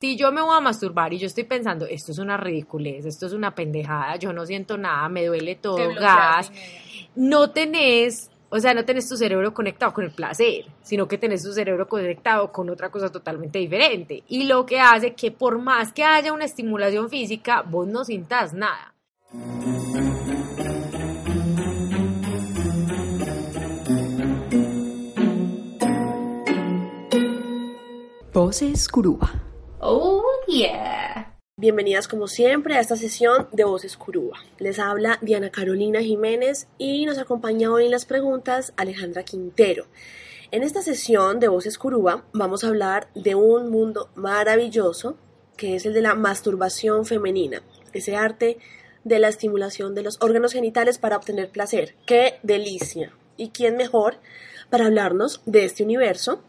Si yo me voy a masturbar y yo estoy pensando, esto es una ridiculez, esto es una pendejada, yo no siento nada, me duele todo, gas, no tenés, o sea, no tenés tu cerebro conectado con el placer, sino que tenés tu cerebro conectado con otra cosa totalmente diferente. Y lo que hace que por más que haya una estimulación física, vos no sintas nada. Voces Curuba. Bienvenidas como siempre a esta sesión de Voces Curuba. Les habla Diana Carolina Jiménez y nos acompaña hoy en las preguntas Alejandra Quintero. En esta sesión de Voces Curuba vamos a hablar de un mundo maravilloso que es el de la masturbación femenina, ese arte de la estimulación de los órganos genitales para obtener placer. ¡Qué delicia! ¿Y quién mejor para hablarnos de este universo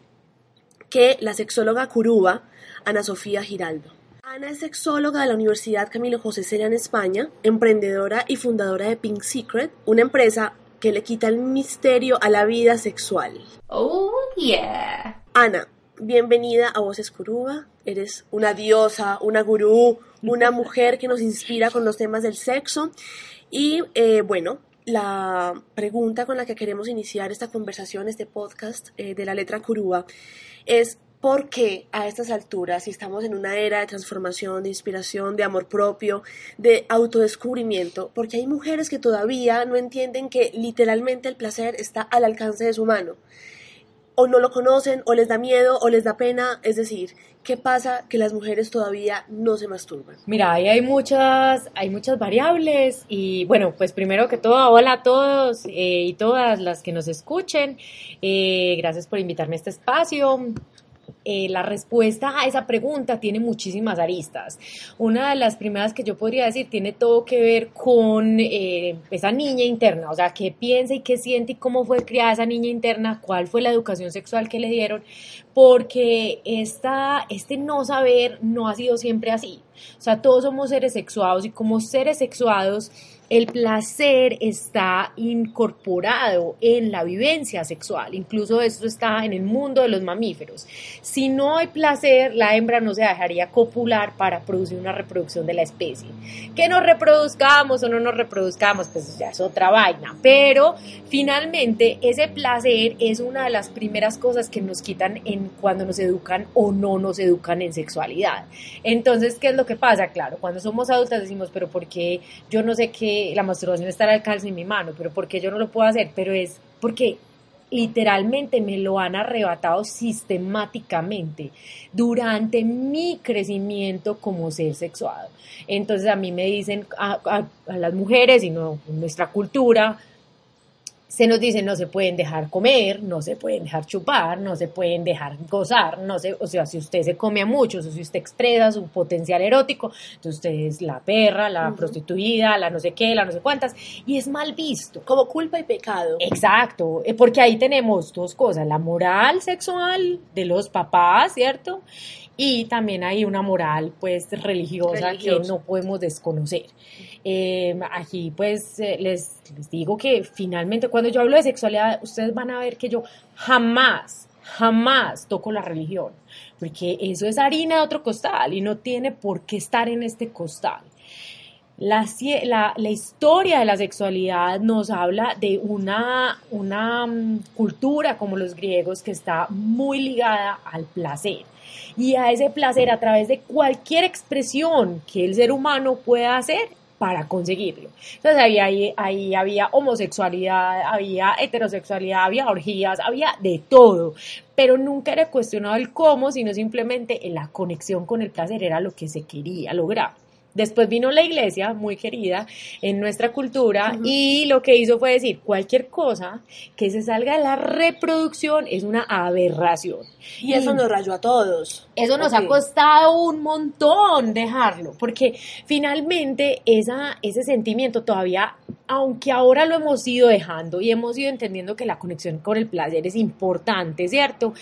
que la sexóloga curuba Ana Sofía Giraldo. Ana es sexóloga de la Universidad Camilo José Cela en España, emprendedora y fundadora de Pink Secret, una empresa que le quita el misterio a la vida sexual. Oh, yeah. Ana, bienvenida a Voces Curuba. Eres una diosa, una gurú, una mujer que nos inspira con los temas del sexo. Y eh, bueno, la pregunta con la que queremos iniciar esta conversación, este podcast eh, de la letra Curuba, es por qué a estas alturas, si estamos en una era de transformación, de inspiración, de amor propio, de autodescubrimiento, porque hay mujeres que todavía no entienden que literalmente el placer está al alcance de su mano. O no lo conocen, o les da miedo, o les da pena. Es decir, ¿qué pasa que las mujeres todavía no se masturban? Mira, ahí hay muchas, hay muchas variables y bueno, pues primero que todo, hola a todos eh, y todas las que nos escuchen. Eh, gracias por invitarme a este espacio. Eh, la respuesta a esa pregunta tiene muchísimas aristas. Una de las primeras que yo podría decir tiene todo que ver con eh, esa niña interna, o sea, qué piensa y qué siente y cómo fue criada esa niña interna, cuál fue la educación sexual que le dieron, porque esta, este no saber no ha sido siempre así. O sea, todos somos seres sexuados y como seres sexuados, el placer está incorporado en la vivencia sexual, incluso esto está en el mundo de los mamíferos. Si no hay placer, la hembra no se dejaría copular para producir una reproducción de la especie. Que nos reproduzcamos o no nos reproduzcamos, pues ya es otra vaina, pero finalmente ese placer es una de las primeras cosas que nos quitan en cuando nos educan o no nos educan en sexualidad. Entonces, ¿qué es lo que pasa? Claro, cuando somos adultas decimos, pero ¿por qué yo no sé qué la masturbación está al alcance de mi mano, pero porque yo no lo puedo hacer? Pero es porque literalmente me lo han arrebatado sistemáticamente durante mi crecimiento como ser sexuado. Entonces a mí me dicen a, a las mujeres y no en nuestra cultura, se nos dice no se pueden dejar comer, no se pueden dejar chupar, no se pueden dejar gozar, no sé, o sea, si usted se come a muchos, o si usted expresa su potencial erótico, entonces usted es la perra, la prostituida, la no sé qué, la no sé cuántas, y es mal visto. Como culpa y pecado. Exacto, eh, porque ahí tenemos dos cosas, la moral sexual de los papás, ¿cierto? y también hay una moral pues religiosa, que no podemos desconocer. Eh, aquí pues eh, les, les digo que finalmente cuando yo hablo de sexualidad ustedes van a ver que yo jamás, jamás toco la religión, porque eso es harina de otro costal y no tiene por qué estar en este costal. La, la, la, historia de la sexualidad nos habla de una, una mm, cultura como los griegos que está muy ligada al placer y a ese placer a través de cualquier expresión que el ser humano pueda hacer para conseguirlo. Entonces ahí, ahí, había homosexualidad, había heterosexualidad, había orgías, había de todo, pero nunca era cuestionado el cómo, sino simplemente la conexión con el placer era lo que se quería lograr. Después vino la iglesia, muy querida en nuestra cultura, y lo que hizo fue decir, cualquier cosa que se salga de la reproducción es una aberración. Y, eso nos rayó a todos. Eso nos ha costado un montón dejarlo, porque finalmente esa, ese sentimiento todavía, aunque ahora lo hemos ido dejando y hemos ido entendiendo que la conexión con el placer es importante, ¿cierto?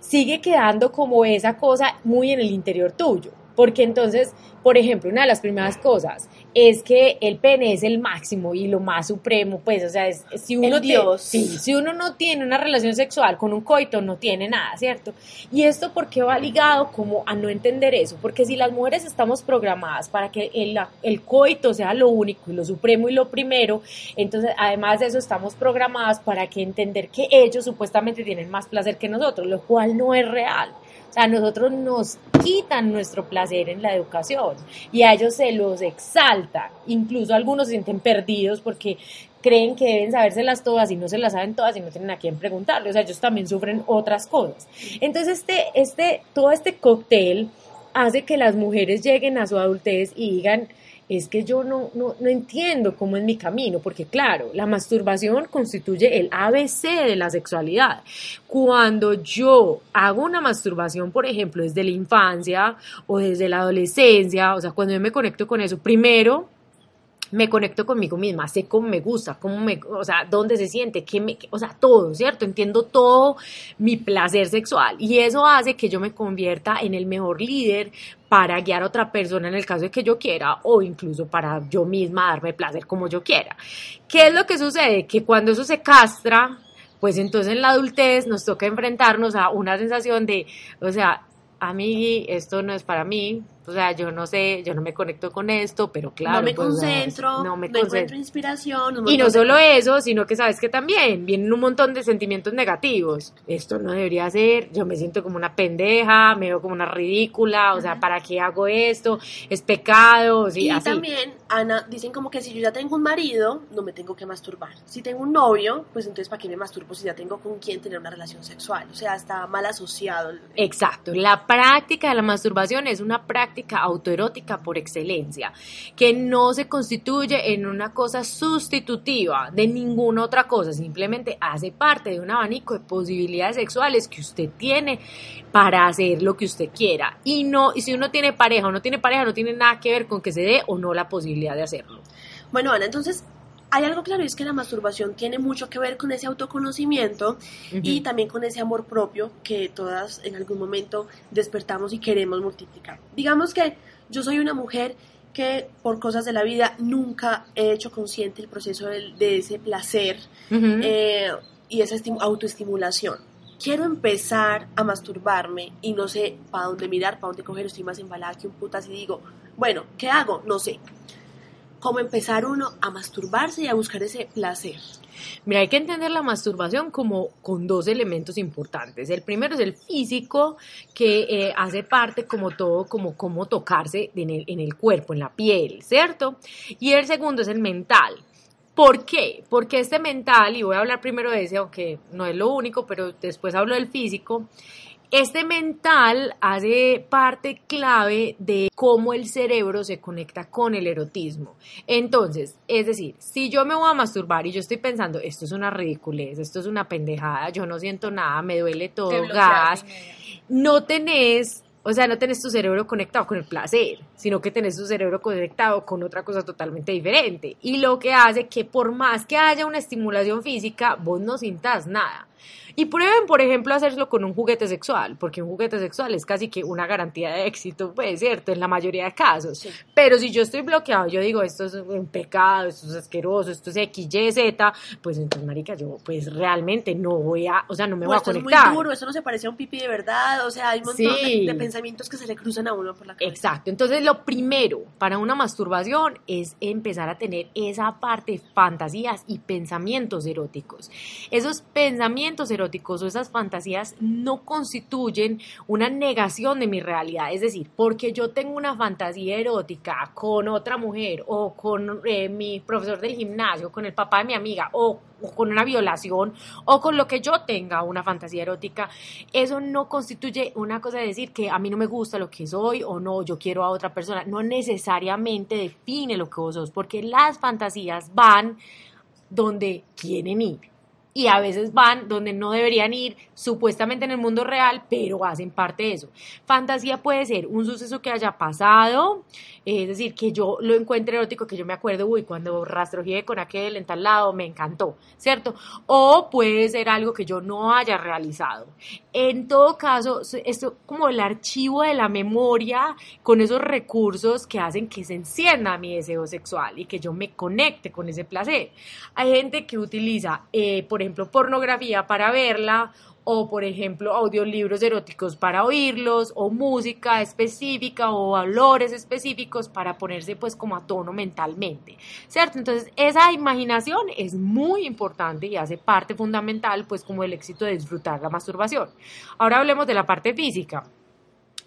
Sigue quedando como esa cosa muy en el interior tuyo. Porque entonces, por ejemplo, una de las primeras cosas es que el pene es el máximo y lo más supremo, pues, o sea, es, si uno tiene- sí, si uno no tiene una relación sexual con un coito, no tiene nada, ¿cierto? Y esto porque va ligado como a no entender eso, porque si las mujeres estamos programadas para que el, el coito sea lo único y lo supremo y lo primero, entonces además de eso estamos programadas para que entender que ellos supuestamente tienen más placer que nosotros, lo cual no es real. O sea, a nosotros nos quitan nuestro placer en la educación y a ellos se los exalta. Incluso algunos se sienten perdidos porque creen que deben sabérselas todas y no se las saben todas y no tienen a quién preguntarle. O sea, ellos también sufren otras cosas. Entonces, este, este, todo este cóctel hace que las mujeres lleguen a su adultez y digan, es que yo no, no, no entiendo cómo es mi camino, porque claro, la masturbación constituye el ABC de la sexualidad. Cuando yo hago una masturbación, por ejemplo, desde la infancia o desde la adolescencia, o sea, cuando yo me conecto con eso, primero me conecto conmigo misma, sé cómo me gusta, cómo me, o sea, dónde se siente, qué me, o sea, todo, ¿cierto? Entiendo todo mi placer sexual y eso hace que yo me convierta en el mejor líder para guiar a otra persona en el caso de que yo quiera o incluso para yo misma darme placer como yo quiera. ¿Qué es lo que sucede? Que cuando eso se castra, pues entonces en la adultez nos toca enfrentarnos a una sensación de, o sea, amigui, esto no es para mí, o sea, yo no sé, yo no me conecto con esto, pero claro. no me pues, concentro, no no, me encuentro concentro. inspiración. un Y no de solo eso, sino que sabes que también vienen un montón de sentimientos negativos. Esto no debería ser, yo me siento como una pendeja, me veo como una ridícula, o sea, ¿para qué hago esto? Es pecado, sí, y así. también, Ana, dicen como que si yo ya tengo un marido, no me tengo que masturbar. Si tengo un novio, pues entonces ¿para qué me masturbo si ya tengo con quién tener una relación sexual? O sea, está mal asociado. Exacto, la práctica de la masturbación es una práctica autoerótica por excelencia, que no se constituye en una cosa sustitutiva de ninguna otra cosa, simplemente hace parte de un abanico de posibilidades sexuales que usted tiene para hacer lo que usted quiera. Y no, y si uno tiene pareja o no tiene pareja, no tiene nada que ver con que se dé o no la posibilidad de hacerlo. Bueno, Ana, entonces hay algo claro es que la masturbación tiene mucho que ver con ese autoconocimiento y también con ese amor propio que todas en algún momento despertamos y queremos multiplicar. Digamos que yo soy una mujer que por cosas de la vida nunca he hecho consciente el proceso de, ese placer eh, y esa estimu- autoestimulación. Quiero empezar a masturbarme y no sé para dónde mirar, para dónde coger, estoy más embalada que un putas y digo, bueno, ¿qué hago? No sé. ¿Cómo empezar uno a masturbarse y a buscar ese placer? Mira, hay que entender la masturbación como con dos elementos importantes. El primero es el físico, que eh, hace parte como todo, como cómo tocarse en el, en el cuerpo, en la piel, ¿cierto? Y el segundo es el mental. ¿Por qué? Porque este mental, y voy a hablar primero de ese, aunque no es lo único, pero después hablo del físico, este mental hace parte clave de cómo el cerebro se conecta con el erotismo. Entonces, es decir, si yo me voy a masturbar y yo estoy pensando, esto es una ridiculez, esto es una pendejada, yo no siento nada, me duele todo, Te gas, no tenés, o sea, no tenés tu cerebro conectado con el placer, sino que tenés tu cerebro conectado con otra cosa totalmente diferente. Y lo que hace que por más que haya una estimulación física, vos no sintas nada. Y prueben, por ejemplo, hacerlo con un juguete sexual, porque un juguete sexual es casi que una garantía de éxito, pues, ¿cierto? En la mayoría de casos. Sí. Pero si yo estoy bloqueado, yo digo, esto es un pecado, esto es asqueroso, esto es X, Y, Z, pues entonces, marica, yo pues realmente no voy a, o sea, no me O voy a esto es conectar. muy duro, esto no se parece a un pipí de verdad, o sea, hay un montón Sí. de, de pensamientos que se le cruzan a uno por la cabeza. Exacto. Entonces, lo primero para una masturbación es empezar a tener esa parte de fantasías y pensamientos eróticos. Esos pensamientos eróticos o esas fantasías no constituyen una negación de mi realidad. Es decir, porque yo tengo una fantasía erótica con otra mujer o con eh, mi profesor del gimnasio, con el papá de mi amiga o o con una violación o con lo que yo tenga una fantasía erótica, eso no constituye una cosa de decir que a mí no me gusta lo que soy o no, yo quiero a otra persona, no necesariamente define lo que vos sos, porque las fantasías van donde quieren ir. Y a veces van donde no deberían ir, supuestamente en el mundo real, pero hacen parte de eso. Fantasía puede ser un suceso que haya pasado, es decir, que yo lo encuentre erótico, que yo me acuerdo, uy, cuando rastrojé con aquel en tal lado, me encantó, ¿cierto? O puede ser algo que yo no haya realizado. En todo caso, esto como el archivo de la memoria con esos recursos que hacen que se encienda mi deseo sexual y que yo me conecte con ese placer. Hay gente que utiliza, eh, por ejemplo, pornografía para verla o por ejemplo audiolibros eróticos para oírlos o música específica o valores específicos para ponerse pues como a tono mentalmente, ¿cierto? Entonces esa imaginación es muy importante y hace parte fundamental pues como el éxito de disfrutar la masturbación. Ahora hablemos de la parte física.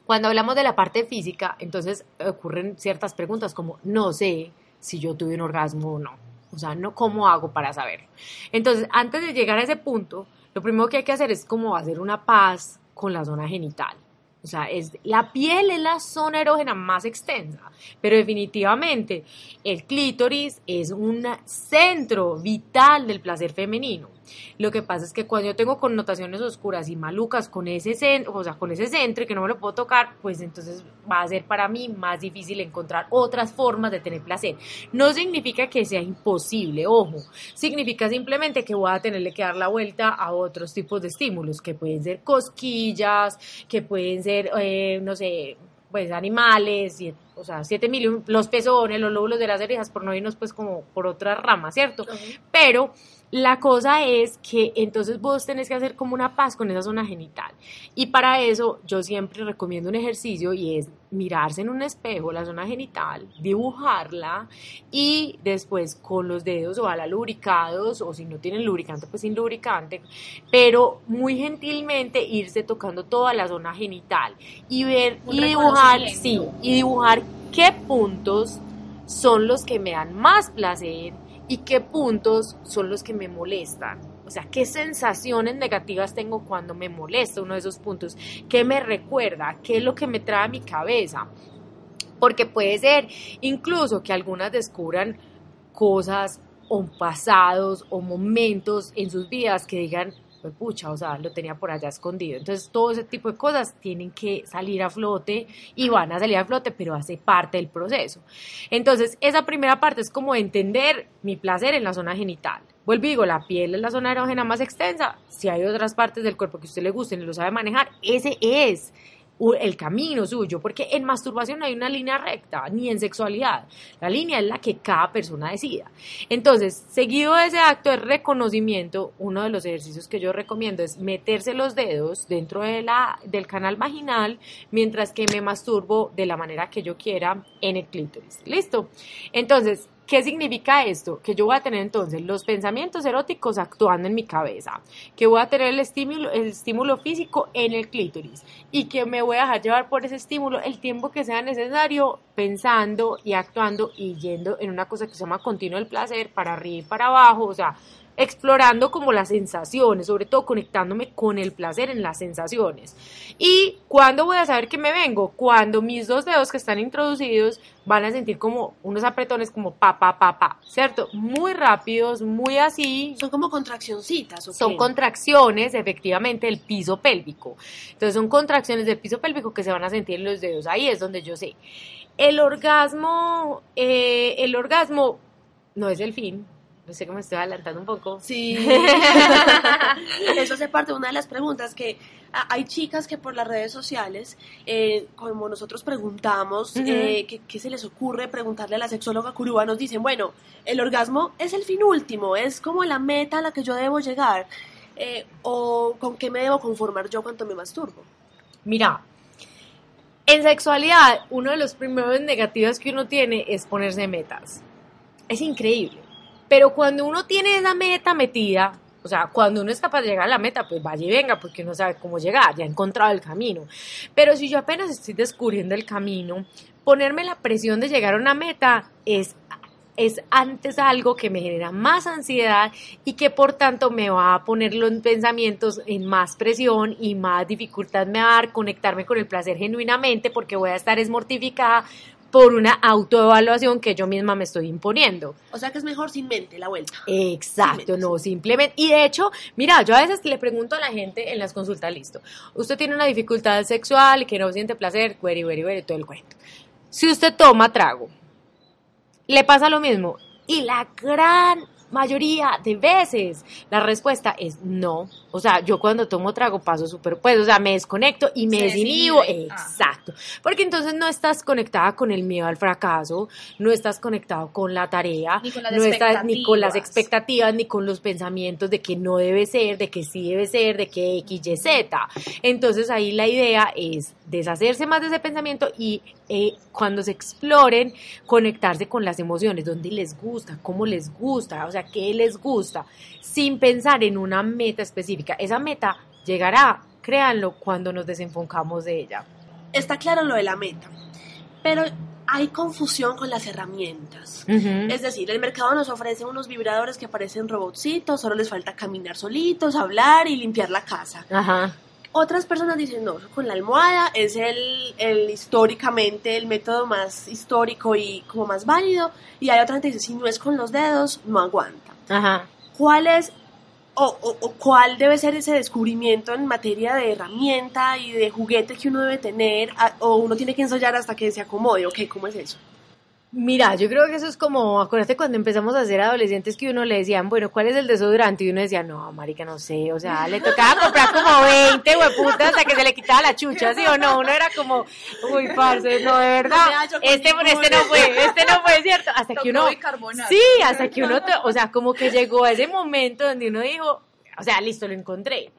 Cuando hablamos de la parte física, entonces ocurren ciertas preguntas como no sé si yo tuve un orgasmo o no. O sea, no cómo hago para saberlo. Entonces, antes de llegar a ese punto, lo primero que hay que hacer es como hacer una paz con la zona genital. O sea, es, la piel es la zona erógena más extensa, pero definitivamente el clítoris es un centro vital del placer femenino. Lo que pasa es que cuando yo tengo connotaciones oscuras y malucas con ese centro, o sea, con ese centro y que no me lo puedo tocar, pues entonces va a ser para mí más difícil encontrar otras formas de tener placer. No significa que sea imposible, ojo, significa simplemente que voy a tenerle que dar la vuelta a otros tipos de estímulos, que pueden ser cosquillas, que pueden ser, eh, no sé, pues animales, o sea, siete mil, los pezones, los lóbulos de las orejas, por no irnos pues como por otra rama, ¿cierto? Pero la cosa es que entonces vos tenés que hacer como una paz con esa zona genital. Y para eso yo siempre recomiendo un ejercicio y es mirarse en un espejo la zona genital, dibujarla y después con los dedos o la lubricados o si no tienen lubricante pues sin lubricante, pero muy gentilmente irse tocando toda la zona genital y ver y dibujar, sí, y dibujar qué puntos son los que me dan más placer y qué puntos son los que me molestan. O sea, qué sensaciones negativas tengo cuando me molesta uno de esos puntos, qué me recuerda, qué es lo que me trae a mi cabeza. Porque puede ser incluso que algunas descubran cosas o pasados o momentos en sus vidas que digan, pues pucha, o sea, lo tenía por allá escondido. Entonces, todo ese tipo de cosas tienen que salir a flote y van a salir a flote, pero hace parte del proceso. Entonces, esa primera parte es como entender mi placer en la zona genital. Vuelvo digo, la piel es la zona erógena más extensa. Si hay otras partes del cuerpo que a usted le gusten y lo sabe manejar, ese es el camino suyo, porque en masturbación no hay una línea recta, ni en sexualidad. La línea es la que cada persona decida. Entonces, seguido de ese acto de reconocimiento, uno de los ejercicios que yo recomiendo es meterse los dedos dentro de la, del canal vaginal mientras que me masturbo de la manera que yo quiera en el clítoris. ¿Listo? Entonces, ¿Qué significa esto? Que yo voy a tener entonces los pensamientos eróticos actuando en mi cabeza, que voy a tener el estímulo, el estímulo físico en el clítoris y que me voy a dejar llevar por ese estímulo el tiempo que sea necesario pensando y actuando y yendo en una cosa que se llama continuo el placer para arriba y para abajo, o sea, explorando como las sensaciones, sobre todo conectándome con el placer en las sensaciones. ¿Y cuándo voy a saber que me vengo? Cuando mis dos dedos que están introducidos van a sentir como unos apretones como pa, pa, pa, pa, ¿cierto? Muy rápidos, muy así. Son como contraccioncitas. Son contracciones, efectivamente, del piso pélvico. Entonces son contracciones del piso pélvico que se van a sentir en los dedos. Ahí es donde yo sé. El orgasmo, eh, el orgasmo no es el fin, no sé cómo estoy adelantando un poco. Sí. Eso hace parte de una de las preguntas que hay chicas que por las redes sociales, eh, como nosotros preguntamos, eh, ¿qué, se les ocurre preguntarle a la sexóloga Curuba? Nos dicen, bueno, el orgasmo es el fin último, es como la meta a la que yo debo llegar. Eh, ¿O con qué me debo conformar yo cuando me masturbo? Mira, en sexualidad, uno de los primeros negativos que uno tiene es ponerse metas. Es increíble pero cuando uno tiene esa meta metida, o sea, cuando uno es capaz de llegar a la meta, pues vaya y venga, porque uno sabe cómo llegar, ya ha encontrado el camino. Pero si yo apenas estoy descubriendo el camino, ponerme la presión de llegar a una meta es es antes algo que me genera más ansiedad y que por tanto me va a poner los pensamientos en más presión y más dificultad me va a dar conectarme con el placer genuinamente porque voy a estar esmortificada por una autoevaluación que yo misma me estoy imponiendo. O sea que es mejor sin mente la vuelta. Exacto, no, simplemente. Y de hecho, mira, yo a veces le pregunto a la gente en las consultas, listo, usted tiene una dificultad sexual, que no siente placer, cueri, cueri, cueri, todo el cuento. Si usted toma trago, le pasa lo mismo. Y la gran mayoría de veces la respuesta es no. O sea, yo cuando tomo trago paso súper, pues, o sea, me desconecto y me desinhibo. Ah. Exacto. Porque entonces no estás conectada con el miedo al fracaso, no estás conectado con la tarea, Ni con las no estás ni con las expectativas, ni con los pensamientos de que no debe ser, de que sí debe ser, de que X, Y, Z. Entonces ahí la idea es deshacerse más de ese pensamiento y eh, cuando se exploren, conectarse con las emociones, dónde les gusta, cómo les gusta, o sea, qué les gusta, sin pensar en una meta específica. Esa meta llegará, créanlo, cuando nos desenfocamos de ella. Está claro lo de la meta, pero hay confusión con las herramientas. Ujú. Es decir, el mercado nos ofrece unos vibradores que parecen robotcitos, solo les falta caminar solitos, hablar y limpiar la casa. Ajá. Otras personas dicen, no, con la almohada es el, el históricamente el método más histórico y como más válido. Y hay otra gente que dice, si no es con los dedos, no aguanta. Ajá. ¿Cuál es o, o- o cuál debe ser ese descubrimiento en materia de herramienta y de juguete que uno debe tener? a- o uno tiene que ensayar hasta que se acomode, ¿ok? ¿Cómo es eso? Mira, yo creo que eso es como, acuérdate cuando empezamos a ser adolescentes que uno le decían, bueno, ¿cuál es el desodorante? Y uno decía, no, marica, no sé, o sea, le tocaba comprar como 20 hueputas hasta que se le quitaba la chucha, ¿sí o no? Uno era como, uy, parce, no, de verdad, No este, este no fue, este no fue, ¿cierto? Hasta que uno, sí, hasta que uno, o sea, como que llegó a ese momento donde uno dijo, o sea, listo, lo encontré.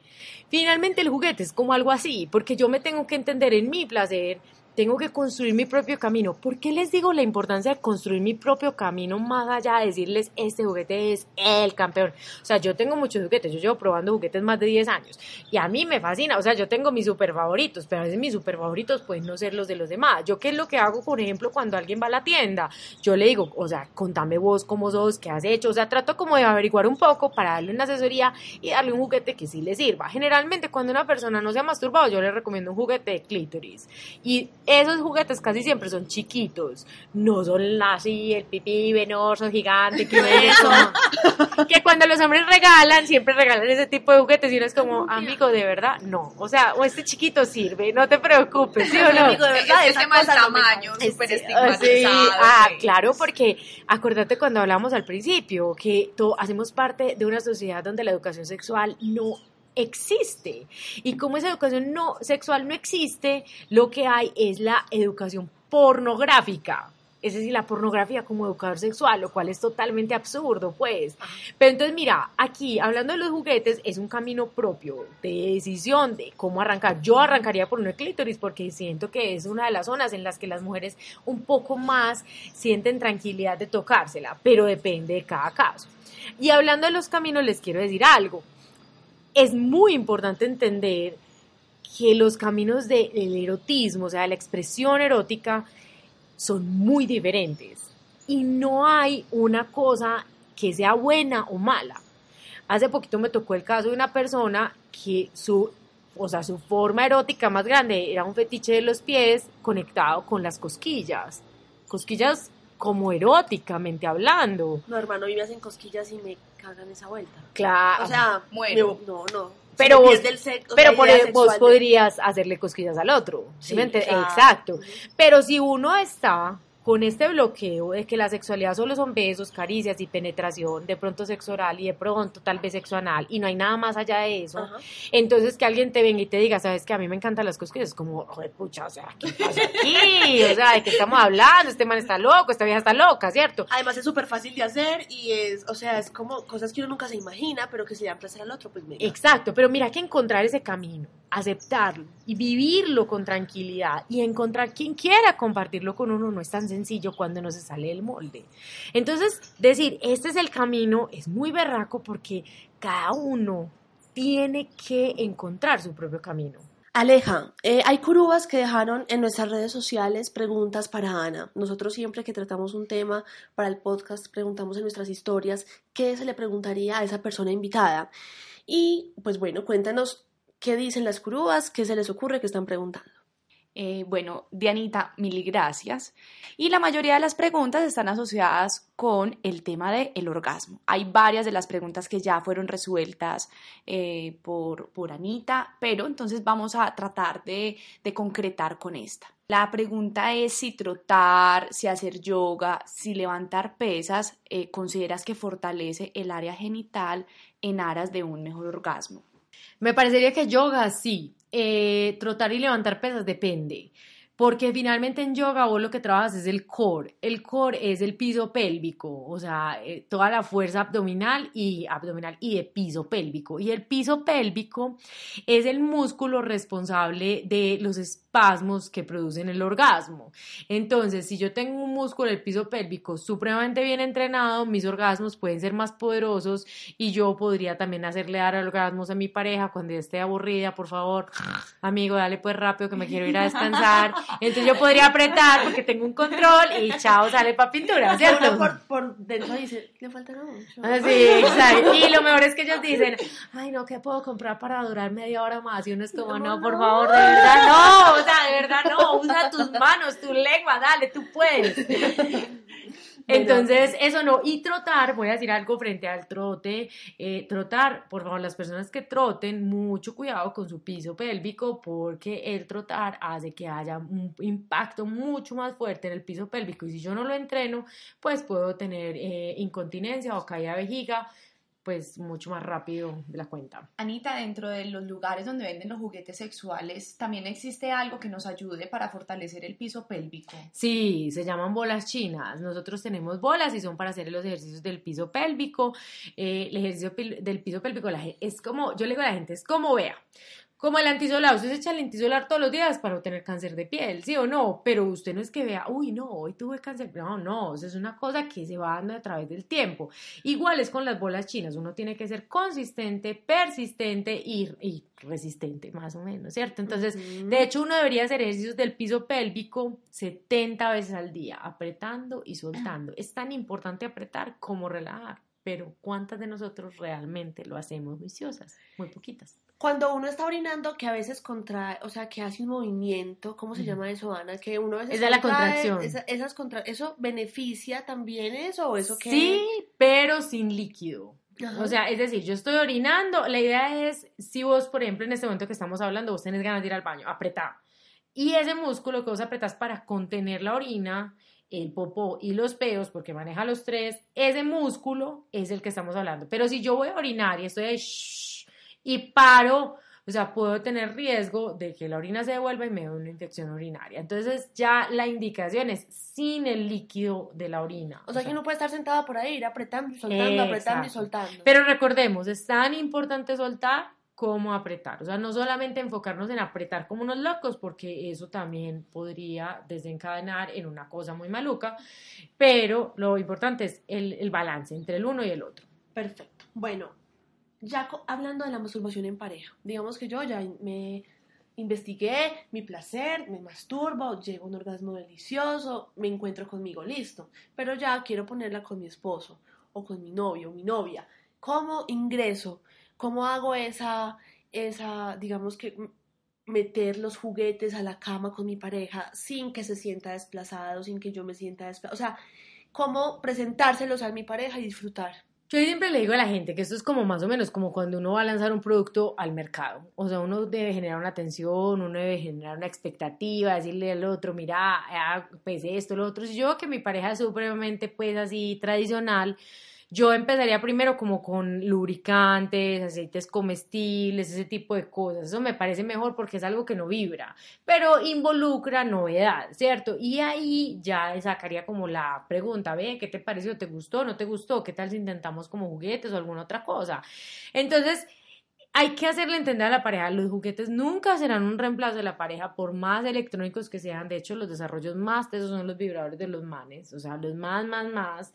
Finalmente el juguete es como algo así, porque yo me tengo que entender en mi placer, tengo que construir mi propio camino. ¿Por qué les digo la importancia de construir mi propio camino más allá de decirles este juguete es el campeón? O sea, yo tengo muchos juguetes, yo llevo probando juguetes más de 10 años y a mí me fascina, o sea, yo tengo mis super favoritos, pero a veces mis super favoritos pueden no ser los de los demás. Yo qué es lo que hago, por ejemplo, cuando alguien va a la tienda, yo le digo, o sea, contame vos cómo sos, qué has hecho, o sea, trato como de averiguar un poco para darle una asesoría y darle un juguete que sí le sirva. Generalmente cuando una persona no se ha masturbado, yo le recomiendo un juguete de clítoris y esos juguetes casi siempre son chiquitos, no son así el pipí venoso gigante que como- que cuando los hombres regalan, siempre regalan ese tipo de juguetes y uno es como, amigo, de verdad, no, o sea, o este chiquito sirve, no te preocupes, ¿sí o no? Amigo, de verdad, Ese me tamaño, súper Sí, estigmatizado. ah, claro, porque acuérdate cuando hablamos al principio que to- hacemos parte de una sociedad donde la educación sexual no existe. Y como esa educación no sexual no existe, lo que hay es la educación pornográfica. Es decir, la pornografía como educador sexual, lo cual es totalmente absurdo, pues. Pero entonces, mira, aquí, hablando de los juguetes, es un camino propio de decisión de cómo arrancar. Yo arrancaría por un clítoris porque siento que es una de las zonas en las que las mujeres un poco más sienten tranquilidad de tocársela, pero depende de cada caso. Y hablando de los caminos, les quiero decir algo. Es muy importante entender que los caminos del erotismo, o sea, la expresión erótica, son muy diferentes. Y no hay una cosa que sea buena o mala. Hace poquito me tocó el caso de una persona que su, o sea, su forma erótica más grande era un fetiche de los pies conectado con las cosquillas. Cosquillas como eróticamente hablando. No, hermano, vives en cosquillas y me cagan esa vuelta. Claro. O sea, me- no, no. Pero vos- Pero por vos de- podrías hacerle cosquillas al otro. ¿sí Sí, me claro. Exacto. Pero si uno está con este bloqueo de que la sexualidad solo son besos, caricias y penetración, de pronto sexo oral y de pronto tal vez sexo anal y no hay nada más allá de eso, Ajá. entonces que alguien te venga y te diga, sabes que a mí me encantan las cosquillas, es como, joder, pucha, o sea, ¿qué pasa aquí? O sea, ¿de qué estamos hablando? Este man está loco, esta vieja está loca, ¿cierto? Además es súper fácil de hacer y es, o sea, es como cosas que uno nunca se imagina, pero que si le dan placer al otro, pues me Exacto, pero mira que encontrar ese camino, aceptarlo y vivirlo con tranquilidad y encontrar quien quiera compartirlo con uno no es tan sencillo cuando no se sale del molde. Entonces, decir, este es el camino es muy berraco porque cada uno tiene que encontrar su propio camino. Aleja, eh, hay curubas que dejaron en nuestras redes sociales preguntas para Ana. Nosotros siempre que tratamos un tema para el podcast preguntamos en nuestras historias qué se le preguntaría a esa persona invitada. Y pues bueno, cuéntanos qué dicen las curubas, qué se les ocurre que están preguntando. Eh, bueno, Dianita, mil gracias. Y la mayoría de las preguntas están asociadas con el tema del orgasmo. Hay varias de las preguntas que ya fueron resueltas eh, por, por Anita, pero entonces vamos a tratar de, de concretar con esta. La pregunta es si trotar, si hacer yoga, si levantar pesas, eh, consideras que fortalece el área genital en aras de un mejor orgasmo. Me parecería que yoga sí, eh, trotar y levantar pesas depende. Porque finalmente en yoga vos lo que trabajas es el core. El core es el piso pélvico, o sea, eh, toda la fuerza abdominal y abdominal y de piso pélvico. Y el piso pélvico es el músculo responsable de los espasmos que producen el orgasmo. Entonces, si yo tengo un músculo del piso pélvico supremamente bien entrenado, mis orgasmos pueden ser más poderosos y yo podría también hacerle dar orgasmos a mi pareja cuando esté aburrida, por favor, amigo, dale pues rápido que me quiero ir a descansar. Entonces yo podría apretar porque tengo un control y chao, sale para pintura, ¿cierto? Uno por, por dentro dice, le faltará mucho. Ah, Sí, exacto. Y lo mejor es que ellos dicen, ay, no, ¿qué puedo comprar para durar media hora más? Y uno es como, no, por favor, de verdad, no, sea, de verdad, no, usa tus manos, tu lengua, dale, tú puedes. Entonces, eso no. Y trotar, voy a decir algo frente al trote. eh, trotar, por favor, las personas que troten, mucho cuidado con su piso pélvico, porque el trotar hace que haya un impacto mucho más fuerte en el piso pélvico. Y si yo no lo entreno, pues puedo tener eh, incontinencia o caída de vejiga, pues mucho más rápido de la cuenta. Anita, dentro de los lugares donde venden los juguetes sexuales, ¿también existe algo que nos ayude para fortalecer el piso pélvico? Sí, se llaman bolas chinas. Nosotros tenemos bolas y son para hacer los ejercicios del piso pélvico. Eh, el ejercicio del piso pélvico es como, yo le digo a la gente, es como vea. Como el antisolar, usted se echa el antisolar todos los días para no tener cáncer de piel, ¿sí o no? Pero usted no es que vea, uy, no, hoy tuve cáncer. No, no, eso es una cosa que se va dando a través del tiempo. Igual es con las bolas chinas, uno tiene que ser consistente, persistente y, y resistente, más o menos, ¿cierto? Entonces, de hecho, uno debería hacer ejercicios del piso pélvico 70 veces al día, apretando y soltando. Es tan importante apretar como relajar, pero ¿cuántas de nosotros realmente lo hacemos juiciosas? Muy poquitas. Cuando uno está orinando, que a veces contrae, o sea, que hace un movimiento, ¿cómo se llama eso, Ana? Que uno a veces es la contrae, contracción. esa- esas contra- ¿Eso beneficia también eso o eso que Sí, pero sin líquido. Ajá. O sea, es decir, yo estoy orinando, la idea es, si vos, por ejemplo, en este momento que estamos hablando, vos tenés ganas de ir al baño, apretá. Y ese músculo que vos apretás para contener la orina, el popó y los peos, porque maneja los tres, ese músculo es el que estamos hablando. Pero si yo voy a orinar y estoy ahí, shh, y paro, o sea, puedo tener riesgo de que la orina se devuelva y me dé una infección urinaria. Entonces, ya la indicación es sin el líquido de la orina. O sea, que uno puede estar sentado por ahí, ir apretando y soltando, apretando y soltando. Pero recordemos, es tan importante soltar como apretar. O sea, no solamente enfocarnos en apretar como unos locos, porque eso también podría desencadenar en una cosa muy maluca, pero lo importante es el, el balance entre el uno y el otro. Perfecto. Bueno, ya hablando de la masturbación en pareja, digamos que yo ya me investigué mi placer, me masturbo, llego a un orgasmo delicioso, me encuentro conmigo, listo. Pero ya quiero ponerla con mi esposo o con mi novio o mi novia. ¿Cómo ingreso? ¿Cómo hago esa, esa, digamos que meter los juguetes a la cama con mi pareja sin que se sienta desplazado, sin que yo me sienta desplazado? O sea, ¿cómo presentárselos a mi pareja y disfrutar? Yo siempre le digo a la gente que esto es como más o menos como cuando uno va a lanzar un producto al mercado. O sea, uno debe generar una atención, uno debe generar una expectativa, decirle al otro, mira, ah, pues esto, lo otro. Si yo que mi pareja es supremamente pues así tradicional, yo empezaría primero como con lubricantes, aceites comestibles, ese tipo de cosas. Eso me parece mejor porque es algo que no vibra, pero involucra novedad, ¿cierto? Y ahí ya sacaría como la pregunta, ve, ¿qué te pareció? ¿Te gustó? ¿No te gustó? ¿Qué tal si intentamos como juguetes o alguna otra cosa? Entonces, hay que hacerle entender a la pareja, los juguetes nunca serán un reemplazo de la pareja, por más electrónicos que sean. De hecho, los desarrollos más tesos son los vibradores de los manes, o sea, los más, más, más.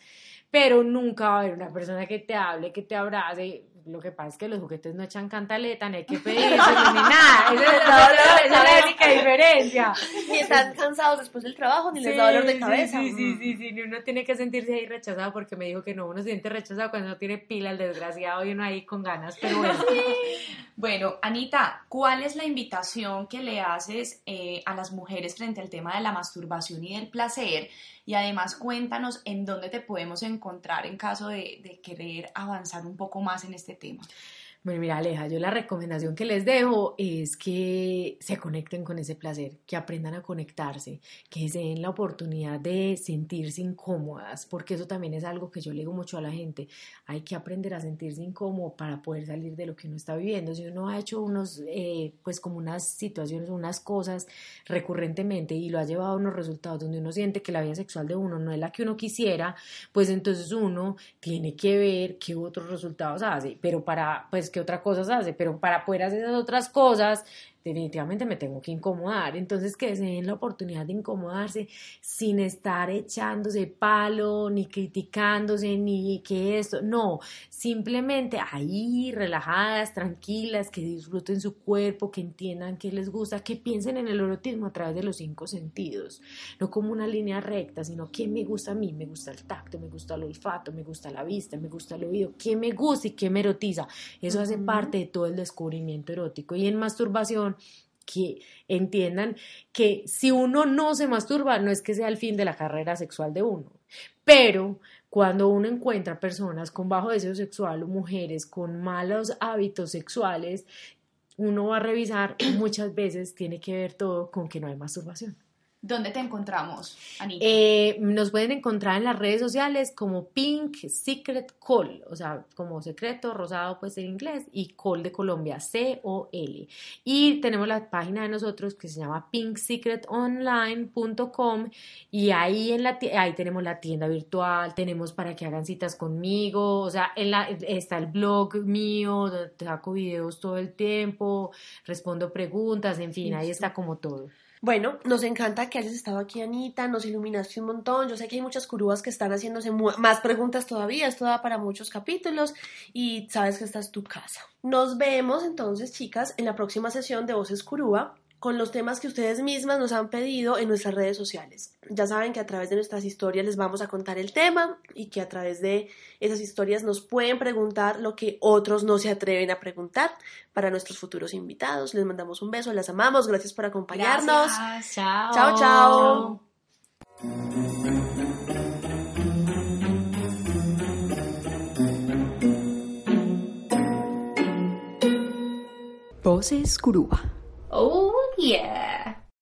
Pero nunca va a haber una persona que te hable, que te abrace, lo que pasa es que los juguetes no echan cantaleta, no hay que pedir ni nada. Esa es, esa es la única diferencia. Ni están cansados después del trabajo, ni les da dolor de cabeza. Sí, sí, sí, sí, sí, uno tiene que sentirse ahí rechazado porque me dijo que no, uno se siente rechazado cuando no tiene pila el desgraciado y uno ahí con ganas, pero bueno. Bueno, Anita, ¿cuál es la invitación que le haces eh, a las mujeres frente al tema de la masturbación y del placer? Y además cuéntanos en dónde te podemos encontrar en caso de, querer avanzar un poco más en este tema. Bueno, mira, Aleja, yo la recomendación que les dejo es que se conecten con ese placer, que aprendan a conectarse, que se den la oportunidad de sentirse incómodas, porque eso también es algo que yo le digo mucho a la gente. Hay que aprender a sentirse incómodo para poder salir de lo que uno está viviendo. Si uno ha hecho unos, eh, pues como unas situaciones, unas cosas recurrentemente y lo ha llevado a unos resultados donde uno siente que la vida sexual de uno no es la que uno quisiera, pues entonces uno tiene que ver qué otros resultados hace, pero para, pues, qué otras cosas hace, pero para poder hacer esas otras cosas, definitivamente me tengo que incomodar. Entonces, que se den la oportunidad de incomodarse sin estar echándose palo, ni criticándose, ni que esto. No, simplemente ahí, relajadas, tranquilas, que disfruten su cuerpo, que entiendan qué les gusta, que piensen en el erotismo a través de los cinco sentidos. No como una línea recta, sino qué me gusta a mí. Me gusta el tacto, me gusta el olfato, me gusta la vista, me gusta el oído. ¿Qué me gusta y qué me erotiza? Eso hace parte de todo el descubrimiento erótico. Y en masturbación que entiendan que si uno no se masturba, no es que sea el fin de la carrera sexual de uno, pero cuando uno encuentra personas con bajo deseo sexual o mujeres con malos hábitos sexuales, uno va a revisar, muchas veces tiene que ver todo con que no hay masturbación. ¿Dónde te encontramos, Anita? Eh, nos pueden encontrar en las redes sociales como Pink Secret Call, o sea, como secreto rosado pues en inglés y Call de Colombia, C-O-L. Y tenemos la página de nosotros que se llama pinksecretonline.com y ahí, en la, ahí tenemos la tienda virtual, tenemos para que hagan citas conmigo, o sea, en la, está el blog mío, donde saco videos todo el tiempo, respondo preguntas, en fin, ahí está como todo. Bueno, nos encanta que hayas estado aquí, Anita, nos iluminaste un montón. Yo sé que hay muchas curúas que están haciéndose más preguntas todavía, esto da para muchos capítulos y sabes que esta es tu casa. Nos vemos entonces, chicas, en la próxima sesión de Voces Curúa con los temas que ustedes mismas nos han pedido en nuestras redes sociales. Ya saben que a través de nuestras historias les vamos a contar el tema y que a través de esas historias nos pueden preguntar lo que otros no se atreven a preguntar para nuestros futuros invitados. Les mandamos un beso, las amamos, gracias por acompañarnos. Gracias. Chao. Chao, chao. Voces Curuba. Oh 也